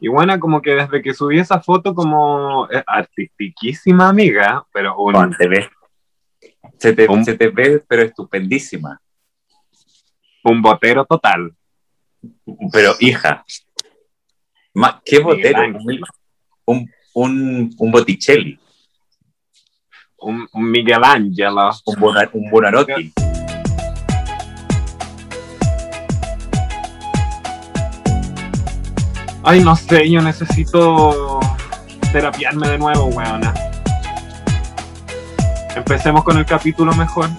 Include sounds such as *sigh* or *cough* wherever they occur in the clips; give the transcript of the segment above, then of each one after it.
Y bueno, como que desde que subí esa foto como eh, artistiquísima amiga, pero un, Juan, te ves. Se te, se te ve, pero estupendísima. un botero total. Pero, hija, ma- ¿qué botero? Ángel. Un, un, un Botticelli, Un, un Miguel Ángelo. un, Bona- Ay, no sé, yo necesito terapiarme de nuevo, weona. Empecemos con el capítulo mejor.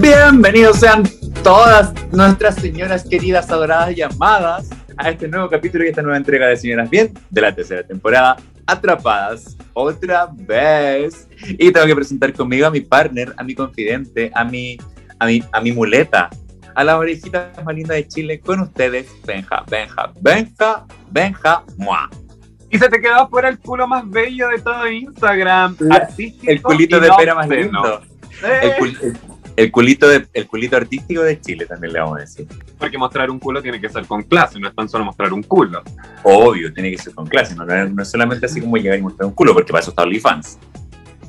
Bienvenidos sean todas nuestras señoras queridas, adoradas y amadas a este nuevo capítulo y esta nueva entrega de Señoras Bien de la tercera temporada, Atrapadas otra vez. Y tengo que presentar conmigo a mi partner, a mi confidente, a mi, a mi, a mi muleta, a la orejita más linda de Chile, con ustedes, Benja, Benja, Benja, Benja, mua. Y se te quedó fuera el culo más bello de todo Instagram. Artístico El culito de no pera más lindo. Eh, El, cul- el- el culito de, el culito artístico de Chile también le vamos a decir. Porque mostrar un culo tiene que ser con clase, no es tan solo mostrar un culo. Obvio, tiene que ser con clase, no, no es solamente así como llegar y mostrar un culo, porque para eso está OnlyFans.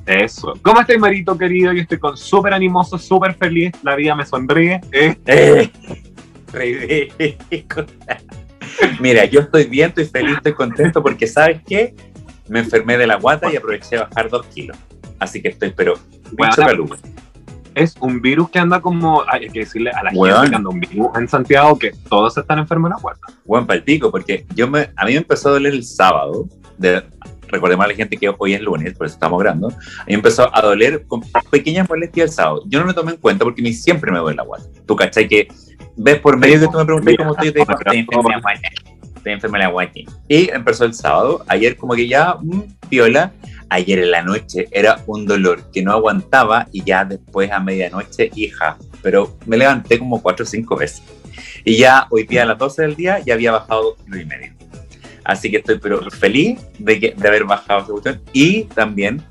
Eso. ¿Cómo estás, Marito querido? Yo estoy con súper animoso, súper feliz. La vida me sonríe. Eh, *laughs* ¡Eh! Mira, yo estoy bien, estoy feliz, estoy contento porque, ¿sabes qué? Me enfermé de la guata y aproveché de bajar dos kilos. Así que estoy, pero, Bueno, bicho es un virus que anda como. Hay que decirle a la Weón. gente que anda un virus en Santiago que todos están enfermos de la guata. buen palpico, porque yo me, a mí me empezó a doler el sábado. De, recordemos a la gente que hoy es lunes, por eso estamos grabando. A mí empezó a doler con pequeñas molestias el sábado. Yo no me tomé en cuenta porque a mí siempre me duele la guata. Tú, ¿cachai? Que ves por medio que tú me preguntas cómo estoy, te digo, estoy enferma de la guata. Y empezó el sábado. Ayer, como que ya, mm, viola. Ayer en la noche era un dolor que no aguantaba y ya después a medianoche, hija. Pero me levanté como cuatro o cinco veces. Y ya hoy día a las 12 del día ya había bajado dos kilos y medio. Así que estoy pero feliz de, que, de haber bajado esa cuestión. Y también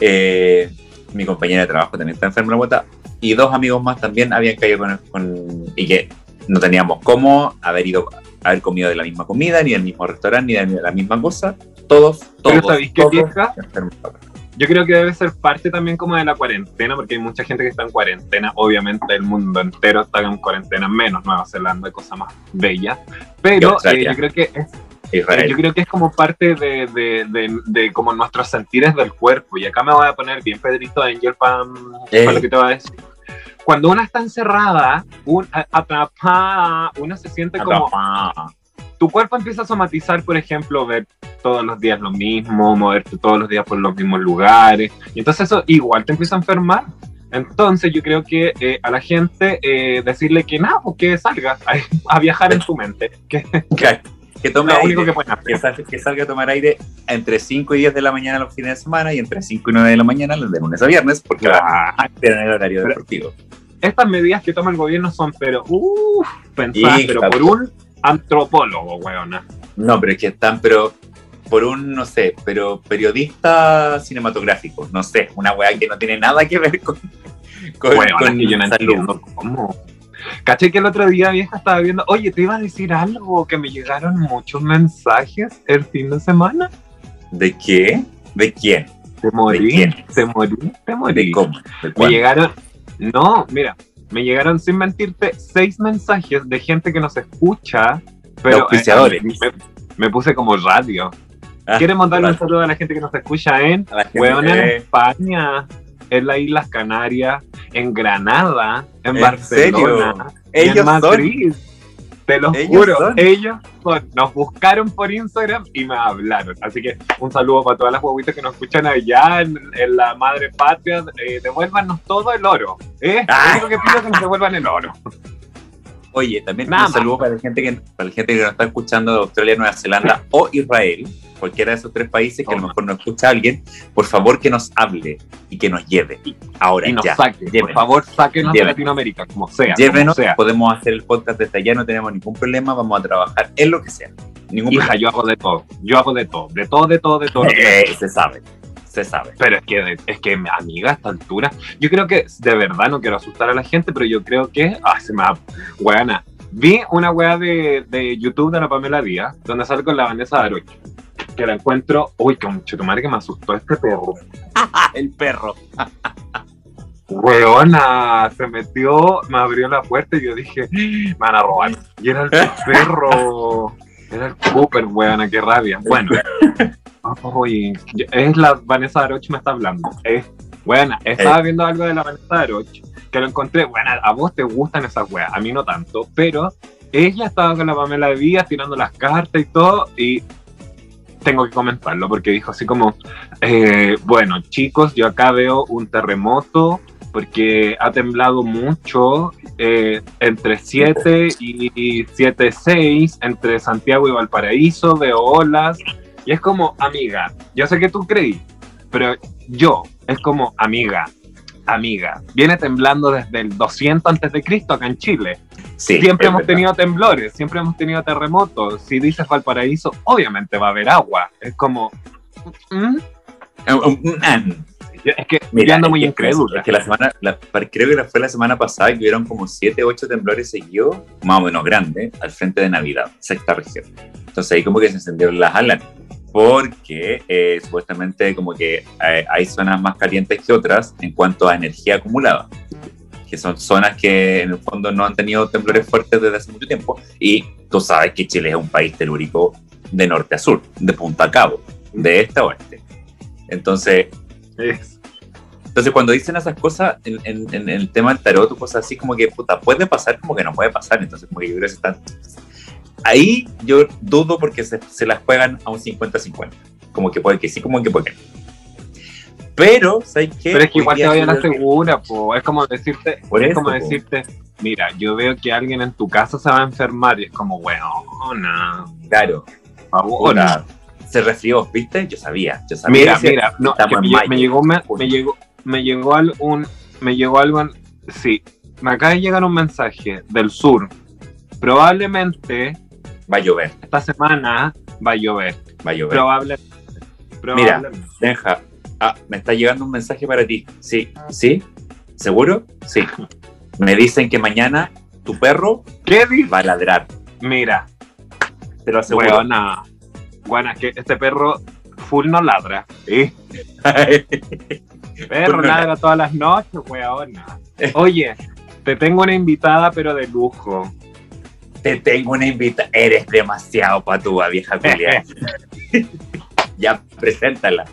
eh, mi compañera de trabajo también está enferma la guata. Y dos amigos más también habían caído con, con- y que no teníamos cómo haber ido haber comido de la misma comida, ni del mismo restaurante, ni de la misma cosa. Todos, todos, Pero ¿sabéis qué, todos vieja? Yo creo que debe ser parte también como de la cuarentena, porque hay mucha gente que está en cuarentena. Obviamente el mundo entero está en cuarentena, menos Nueva Zelanda, cosa más bella. Pero Y eh, yo creo que es Israel. Yo creo que es como parte de, de, de, de como nuestros sentires del cuerpo. Y acá me voy a poner bien Pedrito Angel para lo que te voy a decir. Cuando una está encerrada, un, atrapada, uno se siente como... Atrapada. Tu cuerpo empieza a somatizar, por ejemplo, ver todos los días lo mismo, moverte todos los días por los mismos lugares. Y entonces eso igual te empieza a enfermar. Entonces yo creo que eh, a la gente eh, decirle que nada, pues que salga a, a viajar en *laughs* su mente. Que Que, que tome lo aire. único que pueden que salga, que salga a tomar aire entre 5 y 10 de la mañana los fines de semana y entre 5 y 9 de la mañana los de lunes a viernes, porque va a tener el horario Pero- deportivo. estas medidas que toma el gobierno son, pero, uff, pensadas, pero por un antropólogo, weona. No, pero es que están, pero por un, no sé, pero periodista cinematográfico, no sé, una weá que no tiene nada que ver con, con, Weona, con yo no salud. entiendo cómo. Caché que el otro día, vieja, estaba viendo, oye, te iba a decir algo, que me llegaron muchos mensajes el fin de semana. ¿De qué? ¿De quién? Te morí, quién? te morí, te ¿De morí. cómo? ¿De Me llegaron, no, mira, me llegaron sin mentirte seis mensajes de gente que nos escucha, pero eh, me, me puse como radio. Ah, ¿Quieres mandarle un saludo a la gente que nos escucha en Weón, en de- España, en las Islas Canarias, en Granada, en ¿En Barcelona, Ellos en Madrid. Te lo Ellos juro, son. ellos son. Nos buscaron por Instagram y me hablaron. Así que un saludo para todas las guaguitas que nos escuchan allá en, en la madre patria. Eh, devuélvanos todo el oro. ¿eh? Ah. Lo único que pido es que nos devuelvan el oro. Oye, también Nada un saludo para la gente que para la gente que nos está escuchando de Australia, Nueva Zelanda o Israel, cualquiera de esos tres países que a lo mejor no escucha a alguien, por favor que nos hable y que nos lleve. Ahora Y nos ya. saquen. Por favor, sáquenos de. Latinoamérica, como sea. Llévenos, como sea. podemos hacer el podcast desde allá, no tenemos ningún problema, vamos a trabajar en lo que sea. Ningún Hija, yo hago de todo. Yo hago de todo. De todo, de todo, de todo. problema. Eh, se sabe. se sabe. Pero es que, es que, amiga, a esta altura, yo creo que, de verdad, no quiero asustar a la gente, pero yo creo que, ah, se me va, weana. Vi una weá de, de YouTube de la Pamela Díaz, donde sale con la Vanessa Arocho, que la encuentro, uy, que mucho madre que me asustó este perro. *laughs* el perro. Weona, se metió, me abrió la puerta y yo dije, me van a robar. Y era el perro, era el Cooper, weona, qué rabia. Bueno, uy, es la Vanessa Aroch me está hablando. Es, buena, estaba viendo algo de la Vanessa Aroch que lo encontré, bueno, a vos te gustan esas weas, a mí no tanto, pero ella estaba con la Pamela Díaz tirando las cartas y todo, y tengo que comentarlo porque dijo así como, eh, bueno, chicos, yo acá veo un terremoto porque ha temblado mucho eh, entre 7 y 7, 6, entre Santiago y Valparaíso, veo olas, y es como, amiga, yo sé que tú creí, pero yo, es como, amiga, amiga, viene temblando desde el 200 antes de Cristo acá en Chile. siempre hemos tenido temblores, siempre hemos tenido terremotos. Si dices Valparaíso, obviamente va a haber agua. Es como... ¿mm? Es que mirando muy incrédulo. Es que la semana, creo que fue la semana pasada que hubieron como 7, 8 temblores seguidos, más o menos grandes, al frente de Navidad, sexta región. Entonces ahí como que se encendieron las alas porque eh, supuestamente como que eh, hay zonas más calientes que otras en cuanto a energía acumulada, que son zonas que en el fondo no han tenido temblores fuertes desde hace mucho tiempo y tú sabes que Chile es un país telúrico de norte a sur, de punta a cabo, de este a oeste. Entonces, entonces cuando dicen esas cosas en, en, el tema del tarot, cosas así como que puta, puede pasar como que no puede pasar, entonces como que yo creo que se están ahí yo dudo porque se, se las juegan a un 50-50. Como que puede que sí, como que puede que no. Pero, ¿sabes qué? Pero es que igual te vaya a la segura, po. es como decirte, es como decirte, mira, yo veo que alguien en tu casa se va a enfermar y es como, bueno, no. Claro. Ahora, se resfrió, ¿viste? Yo sabía, yo sabía. Mira, mira, no, me, me, llegó, me, me, llegó, me llegó algún, me llegó algo, sí, me acaba de llegar un mensaje del sur. Probablemente Va a llover. Esta semana va a llover. Va a llover. Probablemente. Mira, deja. Ah, me está llegando un mensaje para ti. Sí, sí. ¿Seguro? Sí. Me dicen que mañana tu perro ¿Qué va a ladrar. Mira. Te lo aseguro. Buena. Buena, que este perro full no ladra. ¿sí? *laughs* perro ladra todas las noches, weona. *laughs* Oye, te tengo una invitada, pero de lujo te tengo una invitación. Eres demasiado patúa, vieja Julia. *laughs* ya, preséntala.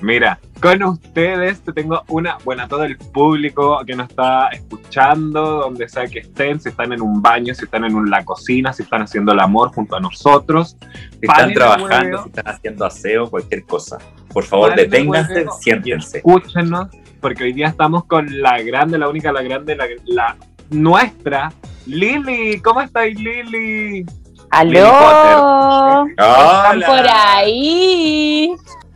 Mira, con ustedes te tengo una, bueno, todo el público que nos está escuchando, donde sea que estén, si están en un baño, si están en la cocina, si están haciendo el amor junto a nosotros. Si están trabajando, si están haciendo aseo, cualquier cosa. Por favor, deténganse, siéntense. Escúchenos, porque hoy día estamos con la grande, la única, la grande, la, la nuestra Lili, ¿cómo estáis, Lili? ¡Aló! ¿Están por ahí?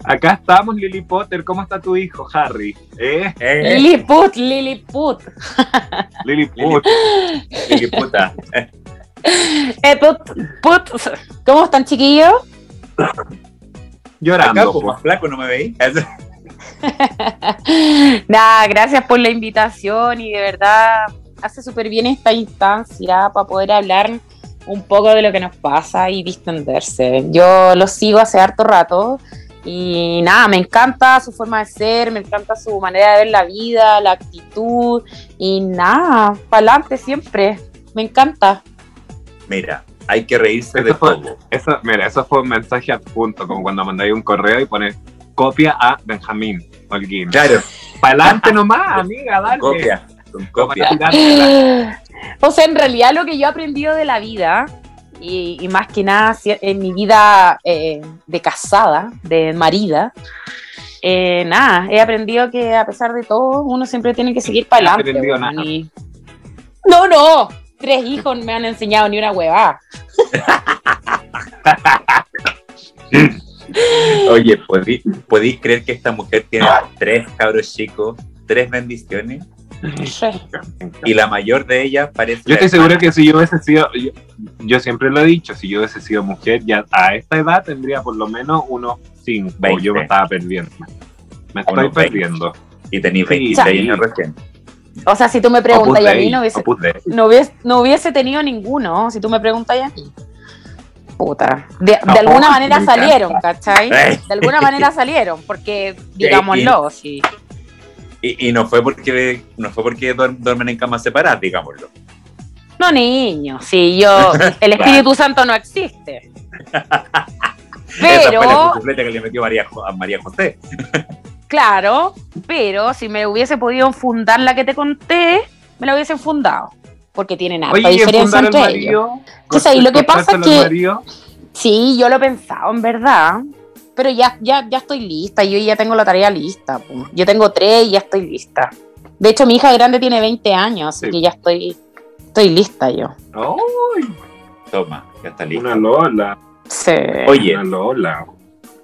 Acá estamos, Lily Potter. ¿Cómo está tu hijo, Harry? ¿Eh? eh. Lilliput, Lilliput. Lilliput. Liliputa. eh, put, put. ¿Cómo están, chiquillos? Llorando. Acá, como flaco, no me veis. *laughs* Nada, gracias por la invitación y de verdad hace súper bien esta instancia para poder hablar un poco de lo que nos pasa y distenderse. Yo lo sigo hace harto rato y nada, me encanta su forma de ser, me encanta su manera de ver la vida, la actitud y nada, para adelante siempre, me encanta. Mira, hay que reírse de todo. Eso, mira, eso fue un mensaje adjunto, como cuando mandáis un correo y pones copia a Benjamín Holguín. Claro. Para adelante nomás, amiga, dale. Copia. *laughs* o sea, en realidad lo que yo he aprendido de la vida, y, más que nada en mi vida eh, de casada, de marida, eh, nada, he aprendido que a pesar de todo, uno siempre tiene que seguir para adelante. No, no, tres hijos me han enseñado ni una huevada. *laughs* Oye, ¿podéis creer que esta mujer tiene tres cabros chicos, tres bendiciones? Y la mayor de ellas parece. Yo estoy seguro que si yo hubiese sido. Yo, siempre lo he dicho, si yo hubiese sido mujer, ya a esta edad tendría por lo menos unos 5. Yo me estaba perdiendo. Me estoy Unos 20. perdiendo. Y tenéis Sí, 26 sí. años recién. O sea, si tú me preguntas y a mí no hubiese, no hubiese, no hubiese tenido ninguno, si tú me preguntas y a mí. Puta. De, alguna me manera encanta. salieron, ¿cachai? Eh. De alguna manera salieron, porque, *laughs* digámoslo, sí. Y, y no fue porque no fue porque duer- duermen en camas separadas, digámoslo. No, niño, sí, yo, *laughs* el Espíritu Santo no existe. *laughs* Esa fue la Pero, que le metió María, a María José. *laughs* claro, pero si me hubiese podido fundar la que te conté, me la hubiesen fundado. Porque tienen harta Oye, ¿y diferencia entre ellos. Sí, sí, lo que pasa ¿Cortarse es que-? Sí, yo lo he pensado, en verdad. Pero ya, ya, ya estoy lista, yo ya tengo la tarea lista. Yo tengo tres y ya estoy lista. De hecho, mi hija grande tiene 20 años, así Sí. que ya estoy, estoy lista yo. ¡Ay! Toma, ya está listo. una Lola. Sí. Oye. Una Lola.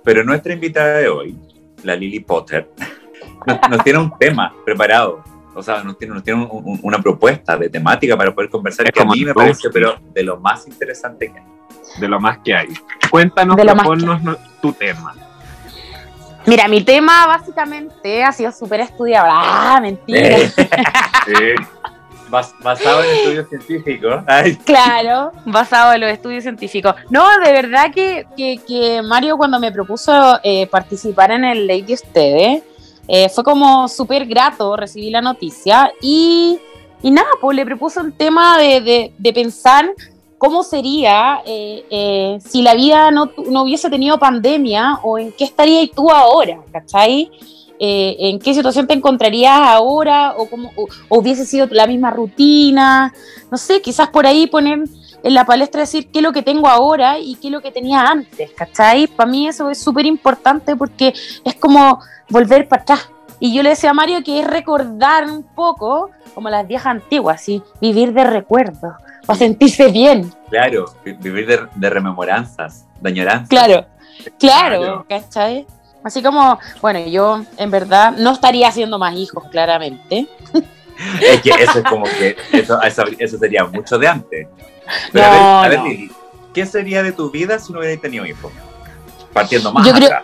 Pero nuestra invitada de hoy, la Lily Potter, *laughs* nos, nos tiene un tema preparado. O sea, nos tiene, nos tiene un- un- una propuesta de temática para poder conversar Es que a mí me parece, pero de lo más interesante que hay. De lo más que hay. Cuéntanos, proponnos no- tu tema. Mira, mi tema básicamente ha sido súper estudiado. Ah, mentira. Eh, *laughs* Eh, bas- basado en estudios científicos. Ay, Claro, basado en los estudios científicos. No, de verdad que, que- que Mario cuando me propuso eh, participar en el Ley de Ustedes, eh, fue como súper grato recibir la noticia y, y nada, pues le propuso un tema de, de- de pensar cómo sería eh, eh, si la vida no, no hubiese tenido pandemia o en qué estarías tú ahora, ¿cachai? Eh, en qué situación te encontrarías ahora o, cómo, o- o hubiese sido la misma rutina, no sé, quizás por ahí poner en la palestra decir qué es lo que tengo ahora y qué es lo que tenía antes, ¿cachai? Para mí eso es súper importante porque es como volver para atrás. Y yo le decía a Mario que es recordar un poco como las viejas antiguas, ¿sí? vivir de recuerdos, para sentirse bien. claro, vi- vivir de, de rememoranzas, de añoranzas. Claro, claro, Claro. ¿cachai? Así como, bueno, yo en verdad no estaría haciendo más hijos, claramente. Es que eso es como que eso, eso, eso sería mucho de antes. Pero No, a ver, a ver, no. Lili, ¿qué sería de tu vida si no hubieras tenido hijos? Partiendo más Yo creo-.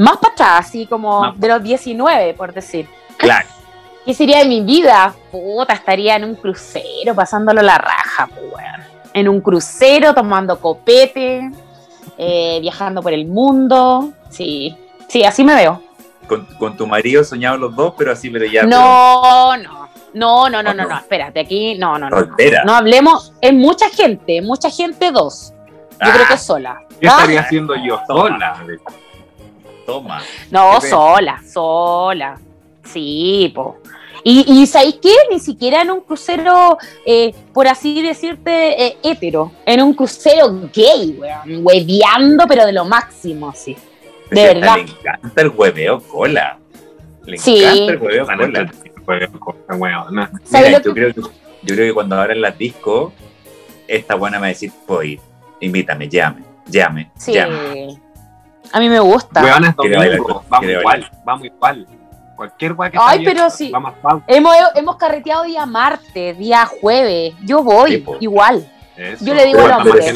Más para atrás, así como Más de los 19, por decir. Claro. *laughs* ¿Qué sería de mi vida? Puta, estaría en un crucero pasándolo la raja, pues, weón. En un crucero tomando copete, eh, viajando por el mundo. Sí, sí, así me veo. Con, con tu marido soñaban los dos, pero así, pero ya. No, no, no, no, no, ¿O no, no? no, espérate, aquí no, no, no. No, no hablemos, es mucha gente, mucha gente dos. Yo Ah. creo que sola. ¿Qué Ah, estaría haciendo yo sola? Toma. No, Qué sola, sola. Sí, po. Y, y ¿sabéis qué? Ni siquiera en un crucero, eh, por así decirte, eh, hétero. En un crucero gay, weón. Hueveando, pero de lo máximo, sí. De verdad. Le encanta el hueveo cola. Le Sí. encanta el hueveo cola. entender, pues, cosa weona. ¿Sabes Mira, yo, que- creo que, yo creo que cuando abran las discos, esta buena me va a decir, ir, invítame, llame, llame, Sí. llame. A mí me gusta. Weona es bailar domingo. Vamos igual, bailar. vamos igual. Cualquier weá que Ay, está pero sí. Hemos, hemos carreteado día martes, día jueves. Yo voy, Sí, po. igual. Eso. Yo le digo al hombre.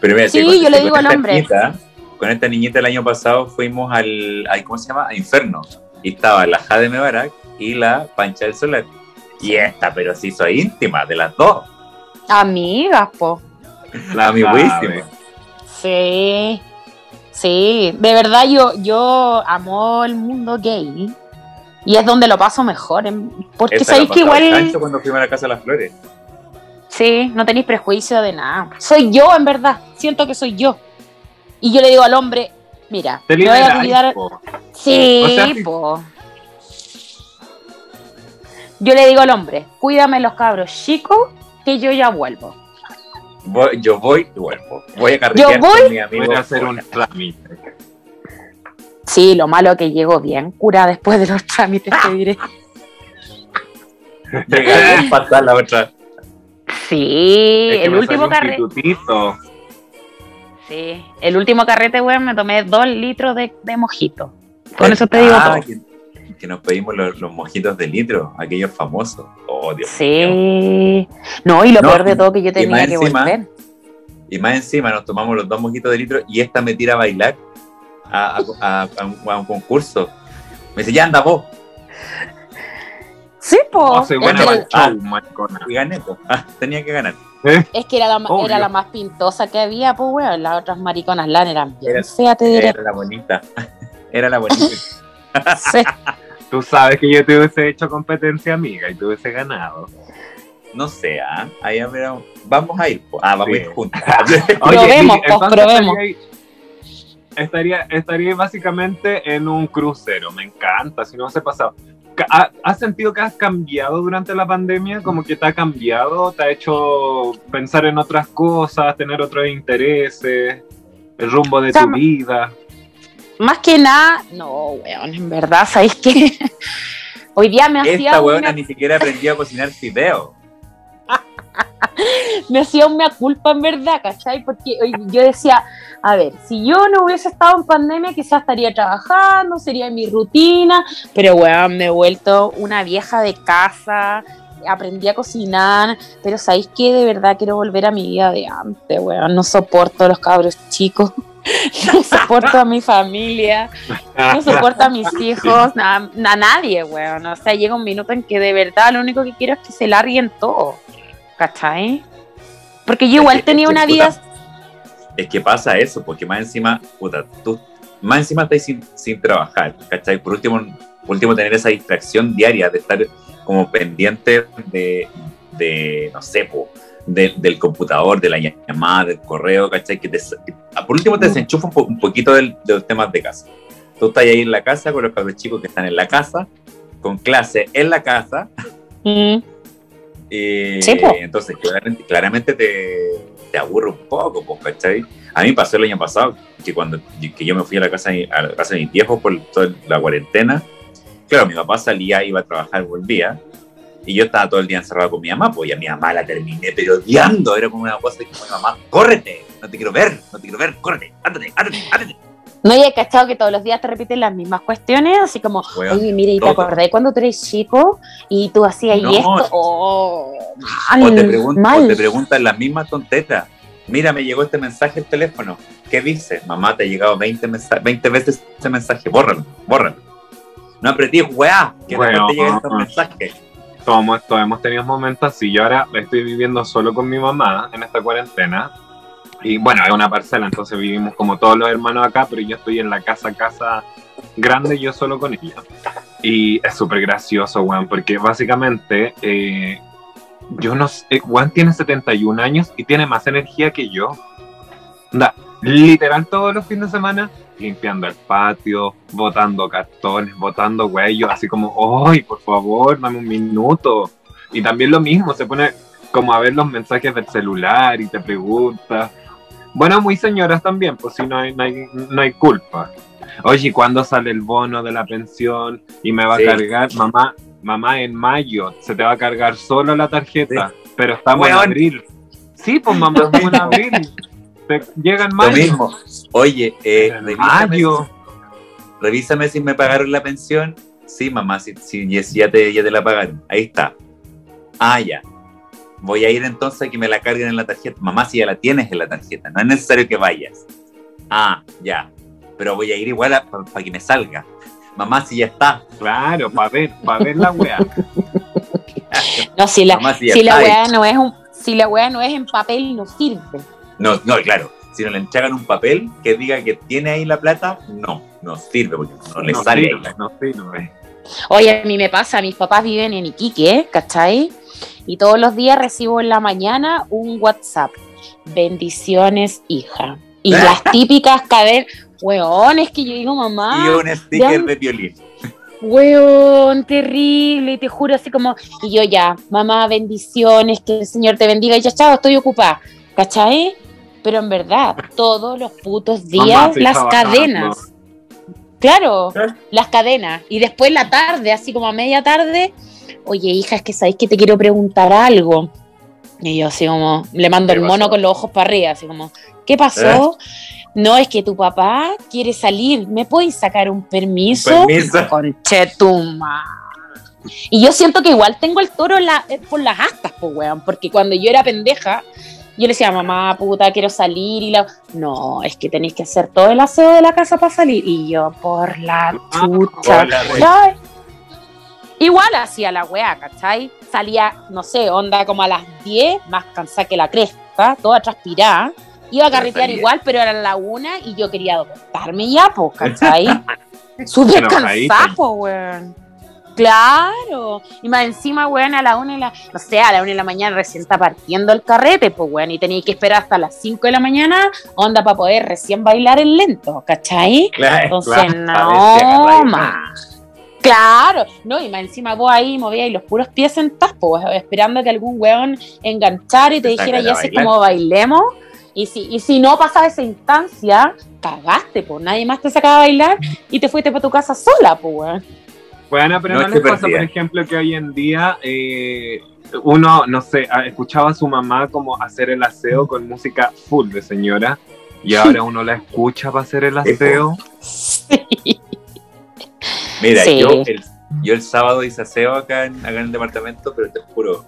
Pero mira, Sí, si con- yo le digo al esta hombre. niñita- con esta niñita el año pasado fuimos al, al ¿cómo se llama? A Inferno. Y estaba la Jade Mebarak y la Pancha del Solar. Y esta, pero se hizo íntima, de las dos. Amigas, po. La amiguísima. Sí, sí, de verdad yo, yo amo el mundo gay y es donde lo paso mejor, em, porque sabéis que igual, cuando fuimos a la Casa de las Flores. sí, no tenéis prejuicio de nada. Soy yo, en verdad, siento que soy yo. Y yo le digo al hombre, mira, Te me voy a cuidar... Sí, O sea, po. Yo le digo al hombre, cuídame los cabros chicos, que yo ya vuelvo. Voy- yo voy y vuelvo. Voy a carretear Yo voy- con mi amigo. Voy a hacer un trámite. Sí, lo malo que llego bien cura después de los trámites, te diré. Llegar a pasar la otra. Sí, Es que el me último carrete. Sí, el último carrete, weón, me tomé dos litros de, de mojito. Con eso te digo Ah, todo. Que, nos pedimos los, los mojitos de litro, aquellos famosos. Oh, Dios mío. Sí. No, y lo No, peor de todo que yo tenía que encima- volver. Y más encima nos tomamos los dos mojitos de litro y esta me tira a bailar a, a- a- a un, a un concurso. Me dice, ya anda vos. Sí, po. No, soy buena que, para el show, maricona. Y gané, po. Ah, tenía que ganar. es que era la, ma- Obvio. era la más pintosa que había, pues, weón. Las otras mariconas LAN eran bien Era- feas, te diré. Era la bonita. *laughs* Era la bonita. *laughs* Sí. *laughs* Tú sabes que yo te hubiese hecho competencia amiga y te hubiese ganado. No sé, ¿ah? Ahí a ver, vamos a ir. po. Ah, vamos Sí. a ir juntas. *laughs* Probemos, Vicky, pues, probemos. Estaría, estaría, estaría básicamente en un crucero. Me encanta, si no se pasado. Ca- ¿ha- ¿Has sentido que has cambiado durante la pandemia? Como que te ha cambiado, te ha hecho pensar en otras cosas, tener otros intereses, el rumbo de O sea, tu vida. Más que nada, no, weón, en verdad, ¿sabéis qué? *laughs* Hoy día me hacía, Esta una, ni siquiera aprendió a cocinar fideo. *laughs* me hacía una culpa en verdad, ¿cachai? Porque yo decía, a ver, si yo no hubiese estado en pandemia, quizás estaría trabajando, sería mi rutina, pero weón, me he vuelto una vieja de casa, aprendí a cocinar, pero ¿sabéis qué? De verdad quiero volver a mi vida de antes, weón, no soporto a los cabros chicos. *laughs* *laughs* No soporto a mi familia, no soporto a mis *laughs* hijos, a, a nadie, weón. O sea, llega un minuto en que de verdad lo único que quiero es que se larguen todo. ¿Cachai? Porque yo Es igual que- tenía es que, una puta, vida. Es que pasa eso, porque más encima, puta, tú, más encima estás sin, sin trabajar, ¿cachai? Por último, por último, tener esa distracción diaria de estar como pendiente de, de no sé, po, de- del computador, de la llamada, del correo, ¿cachai? Que te, que- por último te Mm. desenchufa un, po- un poquito del- de los temas de casa. Tú estás ahí en la casa con los cabros chicos que están en la casa, con clase en la casa, Mm, y Sí, po. entonces claramente, claramente te, te aburre un poco, pues, ¿cachai? A mí pasó el año pasado que cuando que yo me fui a la casa, a la casa de mis viejos por toda la cuarentena, claro, mi papá salía, iba a trabajar, volvía, y yo estaba todo el día encerrado con mi mamá, pues y a mi mamá la terminé, pero odiando, era como una cosa que como mi mamá, córrete, no te quiero ver, no te quiero ver, córrete, ándate, ándate, ándate. No, y he cachado que todos los días te repiten las mismas cuestiones, así como, Weón, oye, mire, ¿y te acordás cuando tú eres chico y tú hacías No. esto? Oh, mal, O te, pregun- mal. o te preguntan las mismas tonteras. Mira, me llegó este mensaje al teléfono. ¿Qué dice? Mamá, te ha llegado 20, mensa- 20 veces ese mensaje. Bórralo, bórralo. No apretí, weá, que Bueno. después te lleguen estos mensajes. Todos, todos hemos tenido momentos así. Yo ahora estoy viviendo solo con mi mamá en esta cuarentena. Y bueno, es una parcela, entonces vivimos como todos los hermanos acá, pero yo estoy en la casa, casa grande, yo solo con ella. Y es súper gracioso, Juan, porque básicamente eh, yo no sé, Juan tiene 71 años y tiene más energía que yo. Anda, literal todos los fines de semana limpiando el patio, botando cartones, botando huellos, así como, ¡ay, por favor, dame un minuto! Y también lo mismo, se pone como a ver los mensajes del celular y te pregunta. Bueno, muy señoras también, pues si no hay, no hay, no hay culpa. Oye, ¿cuándo sale el bono de la pensión? Y me va Sí. a cargar, mamá, mamá, en mayo se te va a cargar solo la tarjeta, pero estamos Weón. en abril. Sí, pues mamá, estamos en abril. Te llega en Lo mismo. Oye, eh, revísame, mayo. si- revísame si me pagaron la pensión. Sí, mamá, si, si, ya, te, ya te la pagaron. Ahí está. Ah, ya. Voy a ir entonces a que me la carguen en la tarjeta. Mamá, si ya la tienes en la tarjeta, no es necesario que vayas. Ah, ya. Pero voy a ir igual para que me salga. Mamá, si ya está. Claro, para ver, para ver la weá. No, si la, Mamá, si la weá no es un, si la weá no es en papel, no sirve. No, no, claro. Si no le entregan un papel que diga que tiene ahí la plata, no, no sirve porque no le no sale ahí. sirve, no sirve. Oye, a mí me pasa, mis papás viven en Iquique, ¿cachai? Y todos los días recibo en la mañana un WhatsApp. Bendiciones, hija. Y *laughs* las típicas cadenas, weón, es que yo digo, Y mamá, un sticker de violín. weón, terrible, y te juro así como, y yo ya, mamá, bendiciones, que el Señor te bendiga, y ya, chao, estoy ocupada, ¿cachai? Pero en verdad, *laughs* todos los putos días, las cadenas. Claro, Claro. las cadenas. Y después la tarde, así como a media tarde, oye, hija, es que sabéis que te quiero preguntar algo. Y yo así como, le mando ¿Qué el mono pasó? con los ojos para arriba, así como, ¿qué pasó? No, es que tu papá quiere salir, ¿me puedes sacar un permiso? Permiso. *laughs* Conchetuma. Y yo siento que igual tengo el toro en la- eh, por las astas, pues, weón, porque cuando yo era pendeja, Yo le decía, mamá, puta, quiero salir. Y la, no, es que tenéis que hacer todo el aseo de la casa para salir. Y yo, por la chucha. la ¿cachai? Igual hacía la weá, ¿cachai? Salía, no sé, onda como a las 10, más cansada que la cresta, toda transpirada. Iba a carretear igual, pero era la una y yo quería acostarme ya, pues, ¿cachai? *laughs* Súper cansada, weón. Claro. Y más encima, weón, a la una de la, no sé, a la una de la mañana recién está partiendo el carrete, pues, weón, y tenía que esperar hasta las 5 de la mañana, onda, para poder recién bailar el lento, ¿cachai? Claro, Entonces, claro, no, más. Claro, no, y más encima vos ahí movías los puros pies sentados, pues, esperando que algún weón enganchara y te dijera, ya sé cómo bailemos. Y si, y si no pasaba esa instancia, cagaste, pues nadie más te sacaba a bailar y te fuiste para tu casa sola, pues, weón. Bueno, pero no, Noche les pasa, perdida. por ejemplo, que hoy en día eh, uno, no sé, a- escuchaba a su mamá como hacer el aseo con música full de señora y ahora uno la escucha para hacer el aseo. Sí. Mira, Sí. yo, el, yo el sábado hice aseo acá en, acá en el departamento, pero te juro,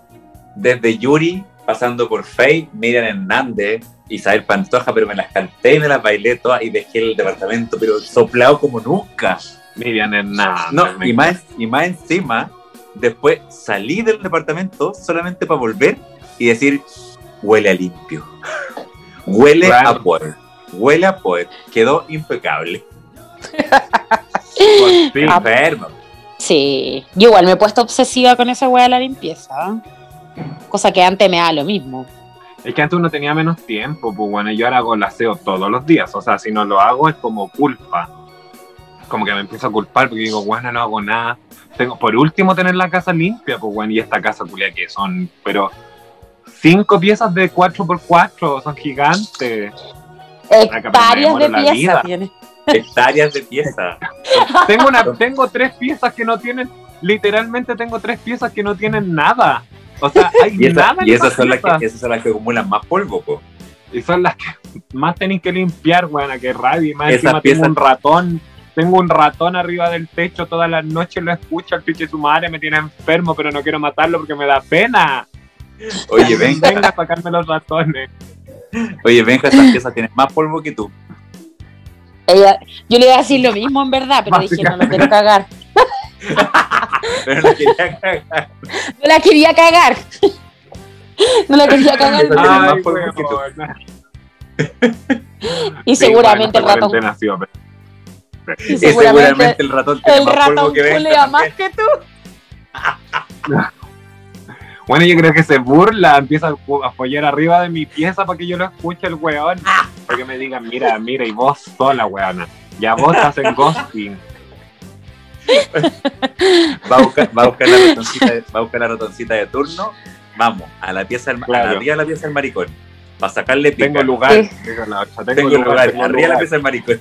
desde Yuri, pasando por Faye, Miriam Hernández, Isabel Pantoja, pero me las canté y me las bailé todas y dejé el departamento, pero soplado como nunca. Miriam Hernández. No, me y más, y más encima, después salí del departamento solamente para volver y decir, huele a limpio. *laughs* Huele a poder. Huele a poder. Quedó impecable. *laughs* Por fin. Enfermo. Sí, yo igual me he puesto obsesiva con esa weá de la limpieza. Cosa que antes me da lo mismo. Es que antes uno tenía menos tiempo, pues bueno, yo ahora hago el aseo todos los días. O sea, si no lo hago es como culpa. Como que me empiezo a culpar porque digo, bueno, no hago nada. Tengo, por último, tener la casa limpia, pues bueno, y esta casa culia que son, pero cinco piezas de 4x4, son gigantes. Hectáreas de demoro la pieza vida. tiene. Hectáreas de pieza. *laughs* Tengo, una, tengo tres piezas que no tienen, literalmente tengo tres piezas que no tienen nada. O sea, *laughs* hay Y, esa- nada en y esas, son las piezas. que, esas son las que acumulan más polvo, po. Y son las que más tenéis que limpiar, weón, que rabia. Y más Esas encima piezas- tengo un ratón. Tengo un ratón arriba del techo todas las noches, lo escucho, el pinche su madre me tiene enfermo, pero no quiero matarlo porque me da pena. Oye, venga, venga a sacarme los ratones. oye, venga, esas piezas tienen más polvo que tú. Ella, yo le iba a decir lo mismo en verdad, pero dije, no lo quiero cagar. *laughs* Pero no quería cagar. No la quería cagar. No la quería cagar. Pero tiene Ay, más polvo que tú. weón. Y Sí, seguramente bueno, el ratón. Y Y seguramente el ratón tiene el más polvo que venga. culea más que tú. *laughs* Bueno, yo creo que se burla, empieza a follar arriba de mi pieza para que yo lo escuche el weón. Ah. Para que me digan, mira, mira, y vos sola, weona. Ya vos hacen ghosting. *laughs* Va a buscar, va a buscar la ratoncita de, va a buscar la ratoncita de turno. Vamos, a la pieza del, a Claro. la arriba de la pieza del maricón. Para sacarle pica. Tengo lugar. Sí. Tengo lugar, tengo arriba de la lugar. pieza del maricón.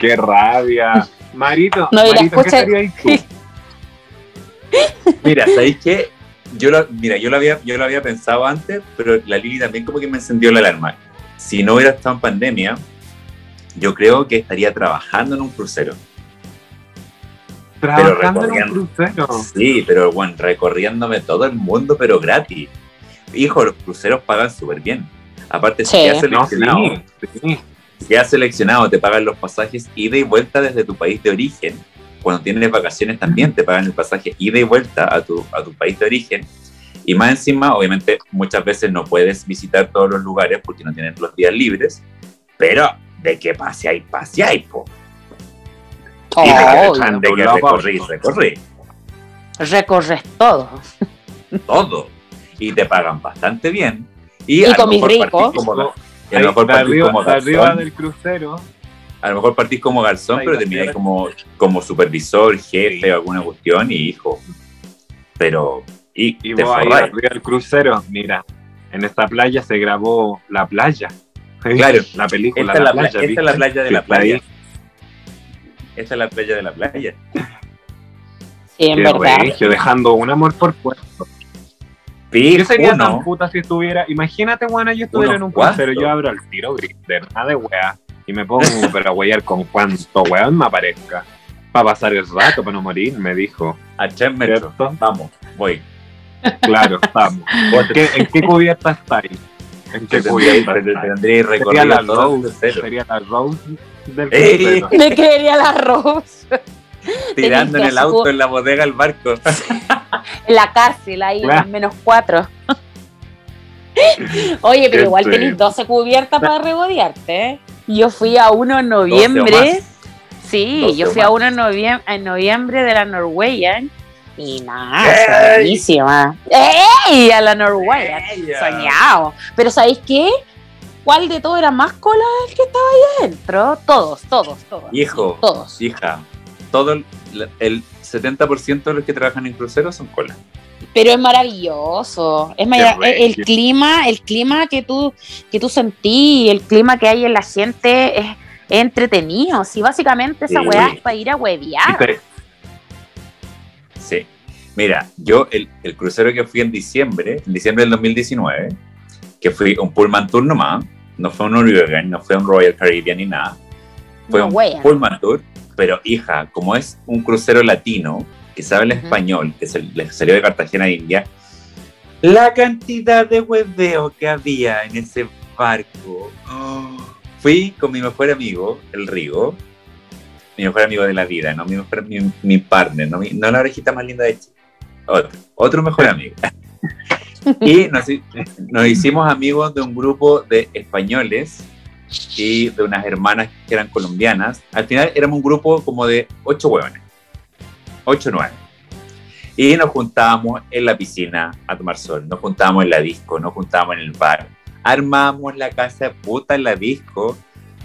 Qué rabia. Marito, No, Marito, ¿qué escucha- estarías tú? Mira, ¿sabéis qué? Yo lo, mira, yo lo había, yo lo había pensado antes, pero la Lili también como que me encendió la alarma. Si no hubiera estado en pandemia, yo creo que estaría trabajando en un crucero. Trabajando en un crucero. Sí, pero bueno, recorriéndome todo el mundo, pero gratis. Hijo, los cruceros pagan súper bien. Aparte, si Sí. has No, seleccionado, sí, sí. Si has seleccionado, te pagan los pasajes ida y vuelta desde tu país de origen. Cuando tienes vacaciones también te pagan el pasaje ida y vuelta a tu, a tu país de origen. Y más encima, obviamente, muchas veces no puedes visitar todos los lugares porque no tienes los días libres, pero de que paseáis, paseáis, po. Y de que, Oh, Obvio. de que recorrí, recorrí. recorres todo. todo. Y te pagan bastante bien. Y, Y a lo comís mejor a lo mejor de arriba, como de arriba garzón. del crucero. A lo mejor partís como garzón, Ahí pero termináis como, como supervisor, jefe Sí. o alguna cuestión y hijo. Pero. Y, Y te vos ahí arriba del crucero, mira, en esta playa se grabó La Playa. Claro. La película Esta es la, La pla- Playa. esta es la ¿viste? playa de la playa. Esta es la playa de la playa. Sí, en Qué verdad. regio, dejando un amor por puesto. Yo sería tan uno. puta si estuviera. Imagínate, bueno, yo estuviera en un crucero, cuantos. yo abro el tiro Grindr, nada de wea. Y me pongo pero a weyar con cuanto weón me aparezca. Para pasar el rato, para no morir, me dijo. A 3 metros. Vamos, voy. Claro, estamos. ¿En qué, en qué cubierta estáis? ¿En qué tendréis cubierta? te tendréis Sería recorrido la todo Rose, sería la Rose del crucero. Me quería el arroz. *laughs* Tirando en el auto en la bodega el barco. *laughs* En la cárcel, ahí Claro. menos cuatro. *laughs* Oye, pero Qué igual feo. tenéis 12 cubiertas para regodearte, ¿eh? Yo fui a uno en 12 o noviembre. Sí, 12 yo fui a uno en noviembre, en noviembre de la Norwegian. Y nada, buenísima. ¡Ey! A la Norwegian. Soñado. Pero ¿sabéis qué? ¿Cuál de todos era más cola el que estaba ahí adentro? Todos, todos, todos. Hijo, Todos. hija, todo el, el 70% de los que trabajan en cruceros son cola. Pero es maravilloso. Es el clima, el clima que tú, que tú sentí, el clima que hay en la gente es, es entretenido. Sí, básicamente esa Sí. weá es para ir a huevear. Sí. Mira, yo el, el crucero que fui en diciembre, en diciembre del 2019, que fui un Pullman Tour nomás, no fue un Norwegian, no fue un Royal Caribbean ni nada, fue No, un wea. Pullman Tour, pero hija, como es un crucero latino, que sabe el Ujú. español, que se, le salió de Cartagena de India, la cantidad de hueveo que había en ese barco. Oh. Fui con mi mejor amigo, el Rigo, mi mejor amigo de la vida, no mi mejor, mi, mi partner, no, mi- no la orejita más linda de Chile. Otro, otro mejor amigo. *laughs* y nos, nos hicimos amigos de un grupo de españoles y de unas hermanas que eran colombianas. Al final éramos un grupo como de ocho hueones. Ocho, nueve. Y nos juntábamos en la piscina a tomar sol, nos juntábamos en la disco, nos juntábamos en el bar, armábamos la casa de puta en la disco,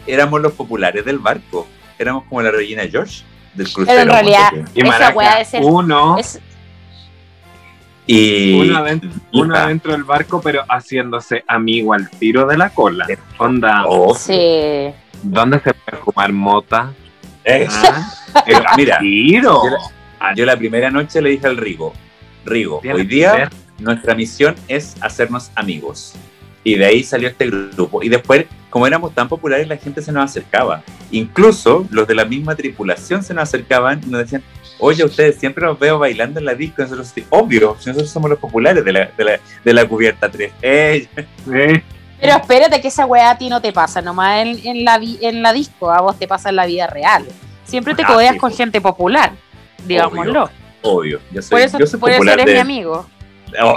éramos los populares del barco, éramos como la Regina George del crucero. Pero en realidad, esa weá es uno, es- y uno, adentro, uno hija, adentro del barco, pero haciéndose amigo al tiro de la cola. Onda, oh, sí. ¿dónde se puede fumar mota? eh, Ah, *laughs* el mira, tiro. yo Yo la primera noche le dije al Rigo, Rigo, hoy día nuestra misión es hacernos amigos. Y de ahí salió este grupo. Y después, como éramos tan populares, la gente se nos acercaba. Incluso los de la misma tripulación se nos acercaban y nos decían, oye, ustedes siempre nos veo bailando en la disco. Nosotros, obvio, nosotros somos los populares de la, de la, de la cubierta 3. ¡Ey! Sí. Pero espérate que esa weá a ti no te pasa nomás en, en la, en la disco, a vos te pasa en la vida real. Siempre te Ah, codeas sí, con gente popular, digámoslo. Obvio, yo soy, Por eso, yo soy por eso eres de... mi amigo. Oh.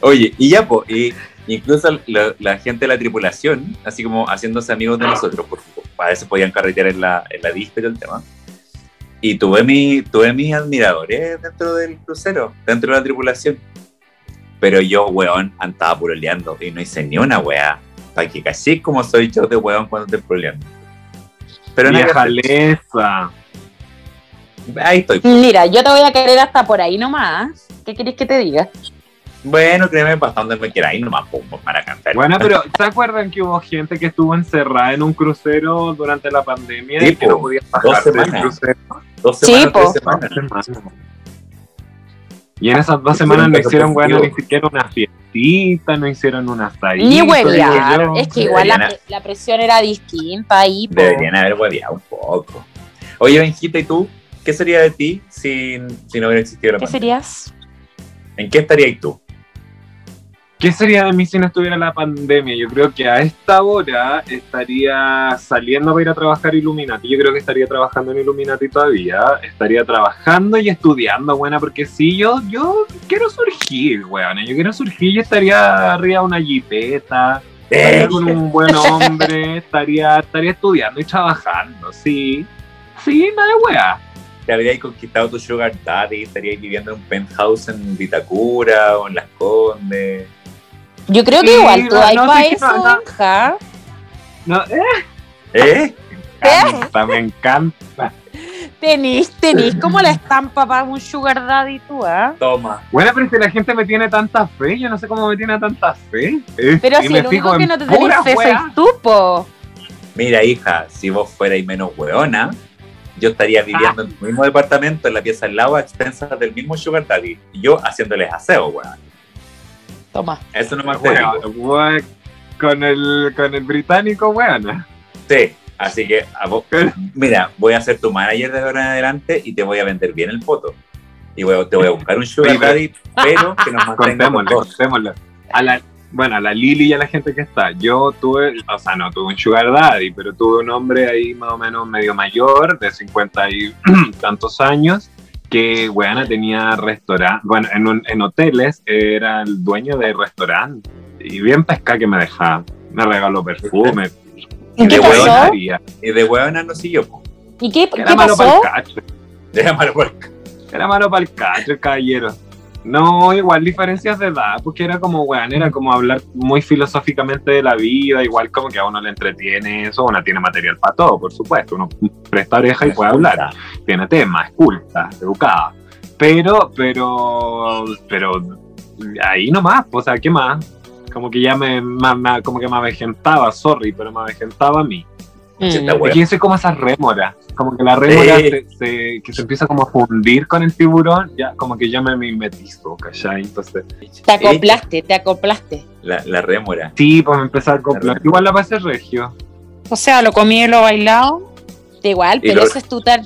Oye, y ya, pues, y incluso la, la gente de la tripulación, así como haciéndose amigos de nosotros, porque a veces podían carretear en la, en la disco y todo el tema. Y tuve, mi, tuve mis admiradores dentro del crucero, dentro de la tripulación. Pero yo, weón, andaba puroleando y no hice ni una weá. Para que casi como soy yo de weón cuando estoy puroleando. Pero Vieja lesa. ahí estoy. Mira, yo te voy a querer hasta por ahí nomás. ¿Qué querés que te diga? Bueno, créeme, para donde me quiera ir, nomás pum, para cantar. Bueno, pero *laughs* ¿se acuerdan que hubo gente que estuvo encerrada en un crucero durante la pandemia Sí, y que no po. podía Dos bajarse del semanas. crucero? Dos Sí, semanas, po. tres semanas. Dos semanas. Y en esas dos semanas no hicieron, bueno, ni siquiera una fiestita, no hicieron una salida. Ni huevear. Es que igual la, presión era distinta ahí. po. Deberían haber hueveado un poco. Oye, Benjita, ¿y tú? ¿Qué sería de ti si, si no hubiera existido la ¿Qué pandemia? serías? ¿En qué estarías tú? ¿Qué sería de mí si no estuviera la pandemia? Yo creo que a esta hora estaría saliendo para ir a trabajar Illuminati. Yo creo que estaría trabajando en Illuminati todavía. Estaría trabajando y estudiando, buena, porque sí, yo, yo quiero surgir, weón. Yo quiero surgir y estaría arriba de una jipeta. Estaría con un buen *laughs* hombre. estaría, estaría estudiando y trabajando, sí. Sí, nada de weá. ¿Te habrías conquistado tu sugar daddy? ¿Estarías viviendo en un penthouse en Vitacura o en Las Condes? Yo creo que Sí, igual tú no, hay no, para sí, eso, no. No, eh, ¿Eh? me encanta, me encanta. Tenís, tenís como la estampa para un sugar daddy tú, ¿ah? Toma. Bueno, pero si la gente me tiene tanta fe, yo no sé cómo me tiene tanta fe. Eh, Pero y si me el fijo único que no te tenés fe soy tú, po. Mira, hija, si vos fuerais menos hueona, yo estaría viviendo en tu mismo departamento, en la pieza al lado, a expensas del mismo sugar daddy. Y yo haciéndoles aseo, weón. Toma. Eso no me te wea, con el con el británico, weón. Sí, así que a vos- mira, voy a ser tu manager de ahora en adelante y te voy a vender bien el foto. Y voy te voy a buscar un *laughs* sugar daddy, pero que nos mantenga Contémosle, los dos. contémosle. A la, bueno, a la Lili y a la gente que está. Yo tuve, o sea, no tuve un sugar daddy, pero tuve un hombre ahí más o menos medio mayor, de 50 y *clears throat* tantos años, que, weana, tenía restaurante, bueno, en, un- en hoteles era el dueño de restaurante. Y bien pesca que me dejaba. Me regaló perfume. ¿Y qué de pasó? Era Y de huevona no siguió. po. ¿Y qué, qué malo para el cacho. Era malo Era malo para el cacho, el caballero. No, igual diferencias de edad, porque era como, weón, era como hablar muy filosóficamente de la vida, igual como que a uno le entretiene eso, uno tiene material para todo, por supuesto, uno presta oreja y puede hablar, tiene temas, es culta, educada, pero, pero, pero, ahí nomás, o sea, ¿qué más? Como que ya me, como que me avejentaba, sorry, pero me avejentaba a mí. Mm. Yo soy como esa rémora, como que la rémora Sí. se, se- que se empieza como a fundir con el tiburón, ya como que yo me mimetizo, ¿cachai? Entonces, Te acoplaste, te acoplaste. La, la rémora. sí, pues me empecé a acoplar. Igual la pasé regio. O sea, lo comí y lo bailado. Da igual, Y pero lo- ese es tu tar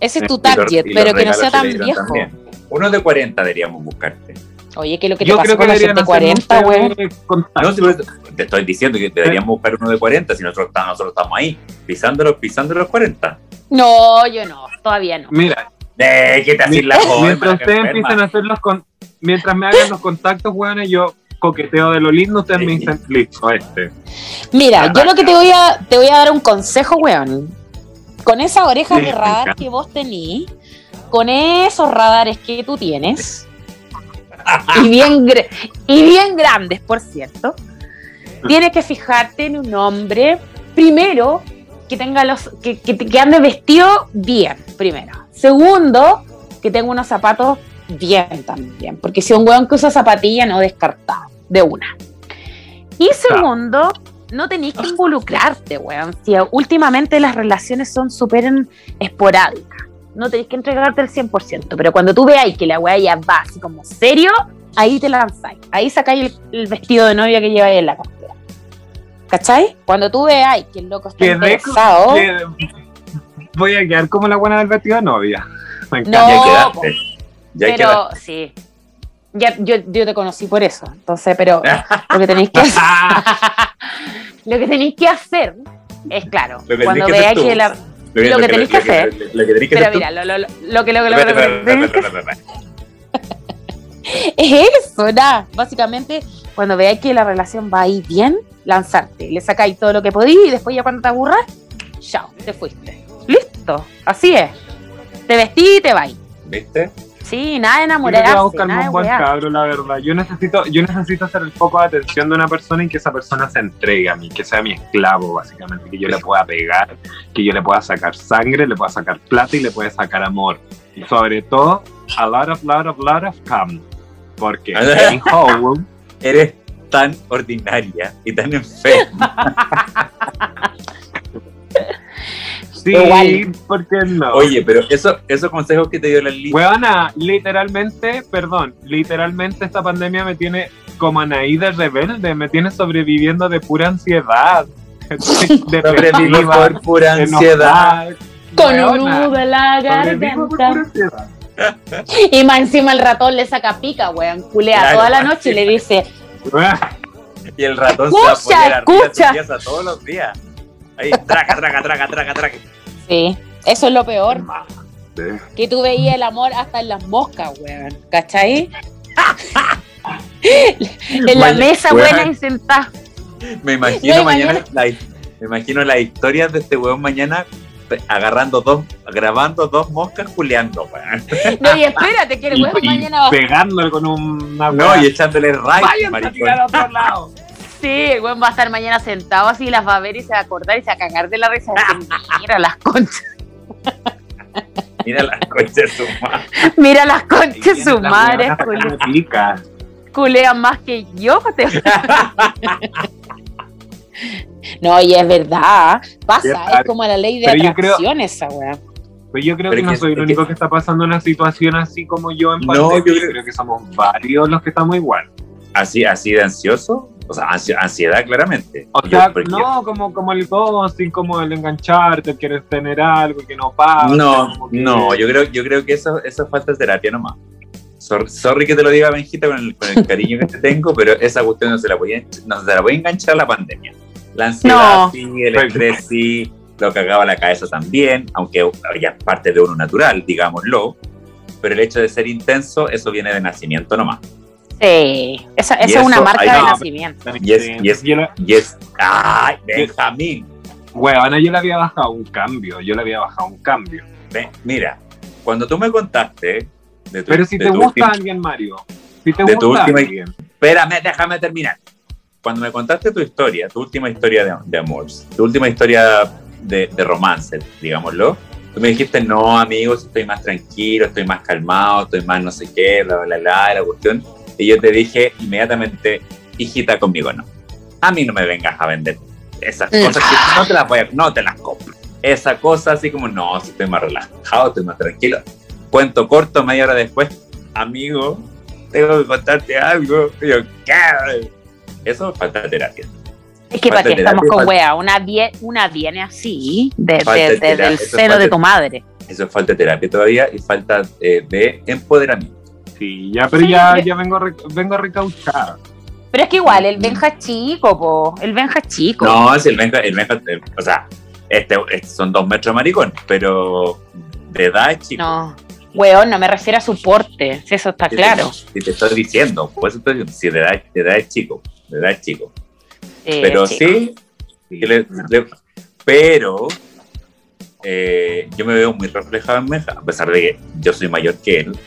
ese es tu target, los pero que no sea tan viejo. también. Uno de 40 deberíamos buscarte. Oye, que lo que te Yo pasó creo que con la gente hacer 40, un weón. TV contacto. No, te estoy diciendo que deberíamos buscar uno de 40 si nosotros, estamos- nosotros estamos ahí, pisando, pisando los 40. No, yo no, todavía no. Mira, Eh, ¿qué te haces la joven? mientras ustedes enferma? empiecen a hacer los con... mientras me hagan los contactos, weón, yo coqueteo de lo lindo, ustedes me dicen, listo, este. Mira, yo lo que te voy a, te voy a dar un consejo, weón. Con esas orejas Sí, de radar que vos tenís, con esos radares que tú tienes, y bien, y bien grandes, por cierto, tienes que fijarte en un hombre, primero, que tenga los, que, que, que ande vestido bien, primero. Segundo, que tenga unos zapatos bien también, porque si un weón que usa zapatilla, no descartado, de una. Y segundo, no tenéis que involucrarte, weón. Si últimamente las relaciones son súper esporádicas, no tenéis que entregarte el 100%, pero cuando tú veáis que la weá ya va así como serio, ahí te lanzáis, ahí sacáis el, el vestido de novia que lleváis en la cartera. ¿Cachai? Cuando tú veáis que el loco está interesado, Voy a quedar como la buena del vestido de novia. Me encanta. No, Ya quedaste. Ya pero quedaste. sí. Ya, yo, yo te conocí por eso, entonces, pero *laughs* lo que tenéis que hacer, *laughs* lo que tenéis que hacer es claro, Lo que cuando que veáis que la, lo que tenés que hacer. Lo que tenés que Pero hacer tú. mira, lo, lo, lo- lo que lo, que- lo, que- *laughs* es eso, nada. Básicamente, cuando veáis que la relación va ahí bien, lanzarte. Le sacáis todo lo que podís y después ya cuando te aburras, chao, te fuiste. Listo, así es. Te vestí y te vais. ¿Viste? Sí, nada de Yo creo que voy a enamorarse, de un buen cabro, la verdad. Yo necesito, yo necesito ser el foco de atención de una persona y que esa persona se entregue a mí, que sea mi esclavo, básicamente, que yo le pueda pegar, que yo le pueda sacar sangre, le pueda sacar plata y le pueda sacar amor. Y sobre todo, a lot of, lot of, lot of cum. Porque *laughs* en Howell, Eres tan ordinaria y tan enferma. *laughs* sí, Igual. ¿por qué no? Oye, pero eso, esos consejos que te dio la Lili. Weona, literalmente, perdón, literalmente esta pandemia me tiene como Anaí de rebelde, me tiene sobreviviendo de pura ansiedad. *laughs* Sobrevivo por pura ansiedad. Con un nudo en la garganta. *laughs* Y más encima el ratón le saca pica, weón. Culea Claro, toda la noche y le dice, *laughs* Y el ratón Escucha, se va a poner escucha. su pieza todos los días. Ahí, traca, traca, traca, traca, traca. sí, eso es lo peor. Sí. Que tú veías el amor hasta en las moscas, weón. ¿Cachai? *laughs* en la Maña- mesa, weón. buena y sentada. Me imagino mañana, mañana- la- me imagino las historias de este weón mañana agarrando dos, grabando dos moscas juleando, weón. No, y espérate, que el *laughs* Y, weón y mañana va pegándole con una No, y echándole ray, Váyanse a maricón. tirar a otro lado. Sí, el weón va a estar mañana sentado así, las va a ver y se va a acordar y se va a cagar de la risa. *laughs* Mira las conchas, Mira las conchas de su madre. mira las conchas, su madre, culean más que yo. te- *laughs* No, y es verdad, pasa, es como la ley de Pero creo- atracción esa weá. Pero yo creo Pero que no soy el único que- que está pasando una situación así como yo en No, pandemia. yo yo creo- creo que somos varios los que estamos igual. Así, así de ansioso. O sea, ansi- ansiedad claramente. O sea, no, como, como el ghosting, como el engancharte, quieres tener algo que no pasa. No, que- no, yo creo, yo creo que eso, eso falta de terapia nomás. Sor- Sorry que te lo diga, Benjita, con el, con el cariño que te tengo, pero esa cuestión no se la voy a, no se la voy a enganchar a la pandemia. La ansiedad No. sí, el estrés sí, lo que acaba la cabeza también, aunque ya es parte de uno natural, digámoslo. Pero el hecho de ser intenso, eso viene de nacimiento nomás. Sí, esa, es una marca de no, nacimiento. Y es, y es, y es, ¡ay, Benjamín! Huevona, yo le había bajado un cambio, yo le había bajado un cambio. Ven, mira, cuando tú me contaste de tu, Pero si de te tu gusta última- alguien, Mario, si te de tu gusta última- alguien, Espérame, déjame terminar. Cuando me contaste tu historia, tu última historia de, de amor, tu última historia de, de romance, digámoslo, tú me dijiste, no, amigos, estoy más tranquilo, estoy más calmado, estoy más no sé qué, bla, bla, bla, la cuestión. Y yo te dije inmediatamente, hijita, conmigo no. A mí no me vengas a vender esas Mm. cosas que no te las voy a, no te las compro. Esa cosa así como, no, si estoy más relajado, estoy más tranquilo. Cuento corto, media hora después, amigo, tengo que contarte algo. Y yo, ¿qué? Eso es falta de terapia. Es que para de qué estamos con wea, una, vie- una viene así, de- Falta de- de desde el seno de de- tu madre. Eso es falta de terapia todavía y falta eh, de empoderamiento. sí, ya, pero Sí, ya, pero- ya vengo, a re- vengo a recauchar. Pero es que igual, el Benja es chico, po. El Benja es chico. No, si el Benja, el Benja, eh, o sea, este, este son dos metros maricón, pero de edad es chico. No, weón, no me refiero a su porte, si eso está Si claro. Te, si te estoy diciendo, por eso estoy diciendo, si de edad, de edad es chico, de edad es chico. Pero es chico. sí, que le- le- pero eh, yo me veo muy reflejado en Benja, a pesar de que yo soy mayor que él.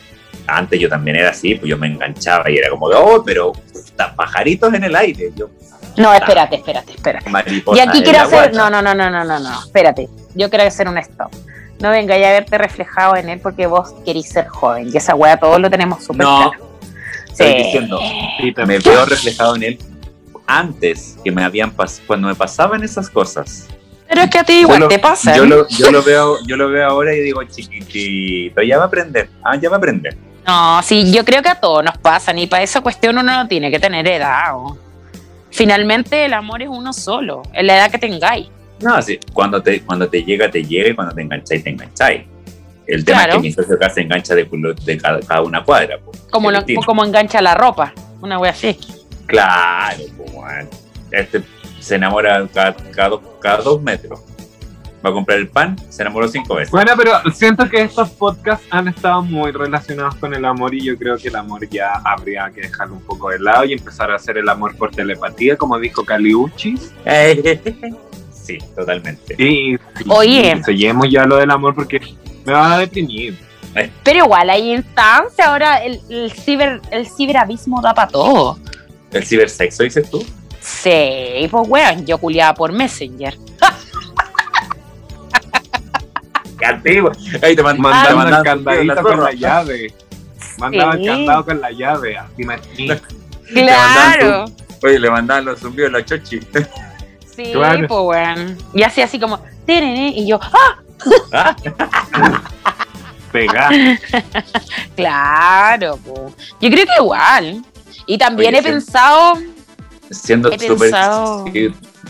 Antes yo también era así, pues yo me enganchaba y era como, oh, pero puta, pajaritos en el aire. Yo, No, espérate, espérate, espérate. mariposa Y aquí quiero la hacer. No, no, no, no, no, no, no. Espérate. Yo quiero hacer un stop. No venga a verte reflejado en él porque vos querís ser joven. Y esa wea todos lo tenemos súper No, claro. estoy Sí. diciendo, me veo reflejado en él antes que me habían pasado, cuando me pasaban esas cosas. Pero es que a ti igual Yo lo- te pasa. Yo lo, *laughs* yo lo veo, yo lo veo ahora y digo, chiquitito, ya va a aprender. Ah, ya va a aprender. No, sí, yo creo que a todos nos pasa. Y para esa cuestión uno no tiene que tener edad. o- Finalmente el amor es uno solo, en la edad que tengáis. No, sí, cuando te, cuando te llega, te llega y cuando te engancháis, te engancháis. El tema Claro. es que mi socio acá se engancha de, culo- de cada, cada una cuadra. po. Como, Es lo- como engancha la ropa, una wea así. Claro, pues. Este se enamora cada, cada, dos, cada dos metros. Va a comprar el pan, se enamoró cinco veces. Bueno, pero siento que estos podcasts han estado muy relacionados con el amor y yo creo que el amor ya habría que dejarlo un poco de lado y empezar a hacer el amor por telepatía, como dijo Caliuchis. *laughs* sí, totalmente. Y Oye. sellemos ya lo del amor porque me van a deprimir. Pero igual hay instancia, ahora el, el ciber, el ciberabismo da para todo. ¿El cibersexo dices tú? Sí, pues weón, yo culiaba por Messenger. ¡Qué antiguo! Ahí te mandaban el un candadito con la llave. Mandaba Sí. el candado con la llave. Me Claro. Oye, le mandaban los zumbidos a la chochi. Sí, Claro. pues weón. Y así así como, y yo, ¡ah! *laughs* Ah, pegar. *laughs* Claro, pues. Yo creo que igual. Y también Oye, he sí. pensado, siendo súper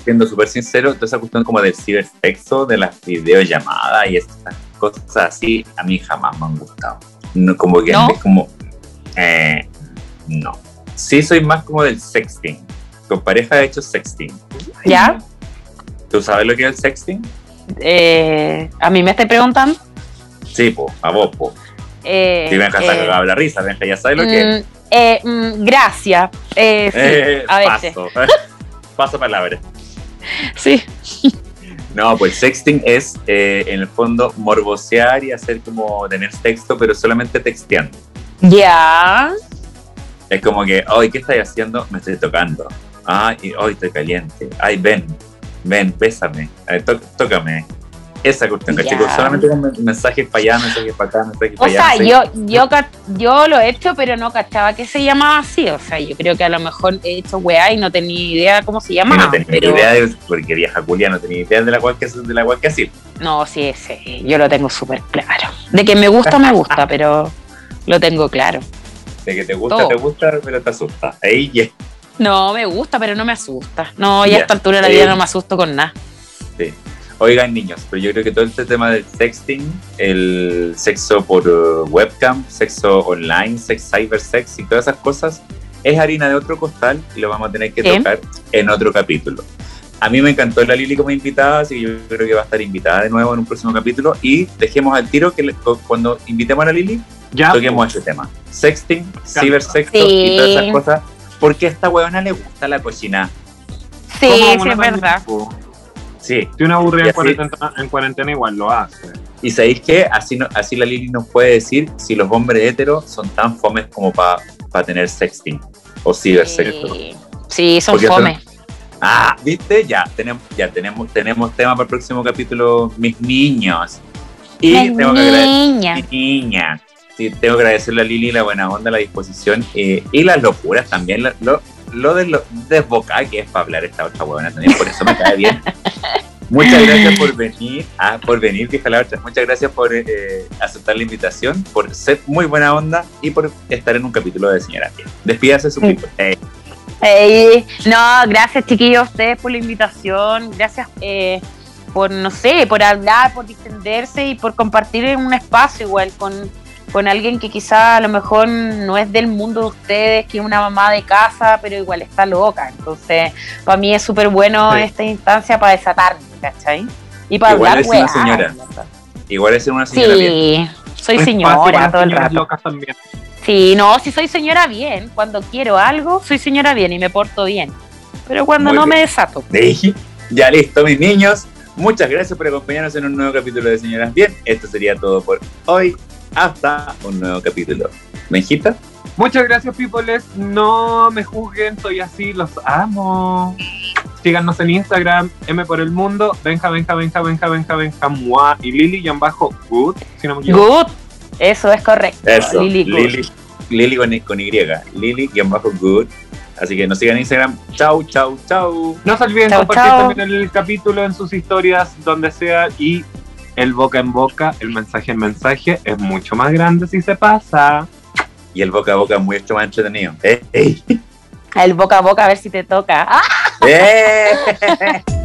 siendo súper sincero, toda esa cuestión como del cibersexo, de las videollamadas y esas cosas así, a mí jamás me han gustado. No, como que ¿No? es como eh, no. Sí soy más como del sexting. Con pareja he hecho sexting. ¿ya? ¿Tú sabes lo que es el sexting? Eh, a mí me estoy preguntando. Sí, po, a vos, po. Eh, Si se ha eh, la risa, Benja ya sabe lo que es. Eh, mm, gracias. Eh, sí, Eh, a veces. paso. *laughs* paso palabra. Sí. No, pues sexting es eh, en el fondo morbosear y hacer como tener texto, pero solamente texteando. Ya. Es como que, ay, ¿qué estás haciendo? Me estoy tocando. Ay, hoy estoy caliente. Ay, ven, ven, bésame. Ay, tó- tócame. Esa cuestión, chicos. Solamente con men- mensajes para allá, mensajes para acá, mensajes O para allá. sea, mensajes- yo, yo, yo lo he hecho, pero no cachaba que se llamaba así. O sea, yo creo que a lo mejor he hecho weá y no tenía idea cómo se Y llamaba. no tenía pero idea, de, porque vieja Julia no tenía idea de la cual que, de la cual que así. no, sí, sí, yo lo tengo súper claro. De que me gusta, me gusta, *laughs* pero lo tengo claro. De que te gusta, Todo. te gusta, pero te asusta. Ahí. No, me gusta, pero no me asusta. No, y Ya. a esta altura de la Eh. vida no me asusto con nada. Sí. Oigan, niños, pero yo creo que todo este tema del sexting, el sexo por uh, webcam, sexo online, sex, cybersex y todas esas cosas, es harina de otro costal y lo vamos a tener que tocar en otro capítulo. A mí me encantó la Lili como invitada, así que yo creo que va a estar invitada de nuevo en un próximo capítulo. Y dejemos al tiro que le- cuando invitemos a la Lili, Ya, toquemos ese tema. Sexting, cibersexto Sí. y todas esas cosas. Porque a esta huevona le gusta la cocina. Sí, es verdad. Sí. Si una aburrida Y en así- cuarentena, en cuarentena igual lo hace. Y sabéis que así, no- así la Lili nos puede decir si los hombres heteros son tan fomes como para tener sexting o cibersexto. Sí, sí son Porque eso- fome. Ah, ¿viste? Ya tenemos, ya tenemos, tenemos tema para el próximo capítulo, mis niños. Y La tengo que agradecer niña. mi niña. Sí, tengo que agradecerle a Lili la buena onda, la disposición eh, y las locuras también. Lo, lo, lo de lo desbocada que es para hablar esta otra huevona también, por eso me cae bien. *laughs* Muchas gracias por venir, ah, por venir, vieja la otra. Muchas gracias por eh, aceptar la invitación, por ser muy buena onda y por estar en un capítulo de Señora. Despídase su people. Eh, Ey, no, gracias chiquillos a ustedes por la invitación, gracias eh, por, no sé, por hablar, por distenderse y por compartir en un espacio igual con, con alguien que quizá a lo mejor no es del mundo de ustedes, que es una mamá de casa, pero igual está loca. Entonces, para mí es súper bueno Sí. esta instancia para desatarme, ¿cachai? Y para Igual hablar, es una señora. igual es una señora bien. Sí, soy Espacio señora todo el rato. locas también. Sí, no, si soy señora bien, cuando quiero algo, soy señora bien y me porto bien. Pero cuando Muy no bien. me desato. *laughs* Ya listo, mis niños. Muchas gracias por acompañarnos en un nuevo capítulo de Señoras Bien. Esto sería todo por hoy. Hasta un nuevo capítulo. ¿Benjita? Muchas gracias, peoples. No me juzguen, soy así, los amo. Síganos en Instagram, M por el mundo, Benja, Benja, Benja, Benja, Benja, Benja, Mua y Lili, y bajo Good, si no me equivoco. Good. Eso es correcto. Eso. Lili Good. Lili, Lili con, con Y. Lili-good. Así que nos sigan en Instagram. Chau, chau, chau. No se olviden Chao, compartir también el capítulo en sus historias, donde sea, y el boca en boca, el mensaje en mensaje, es mucho más grande si se pasa. Y el boca a boca es mucho más entretenido. ¡Ey! El boca a boca a ver si te toca. ¡Ah! ¡Eh!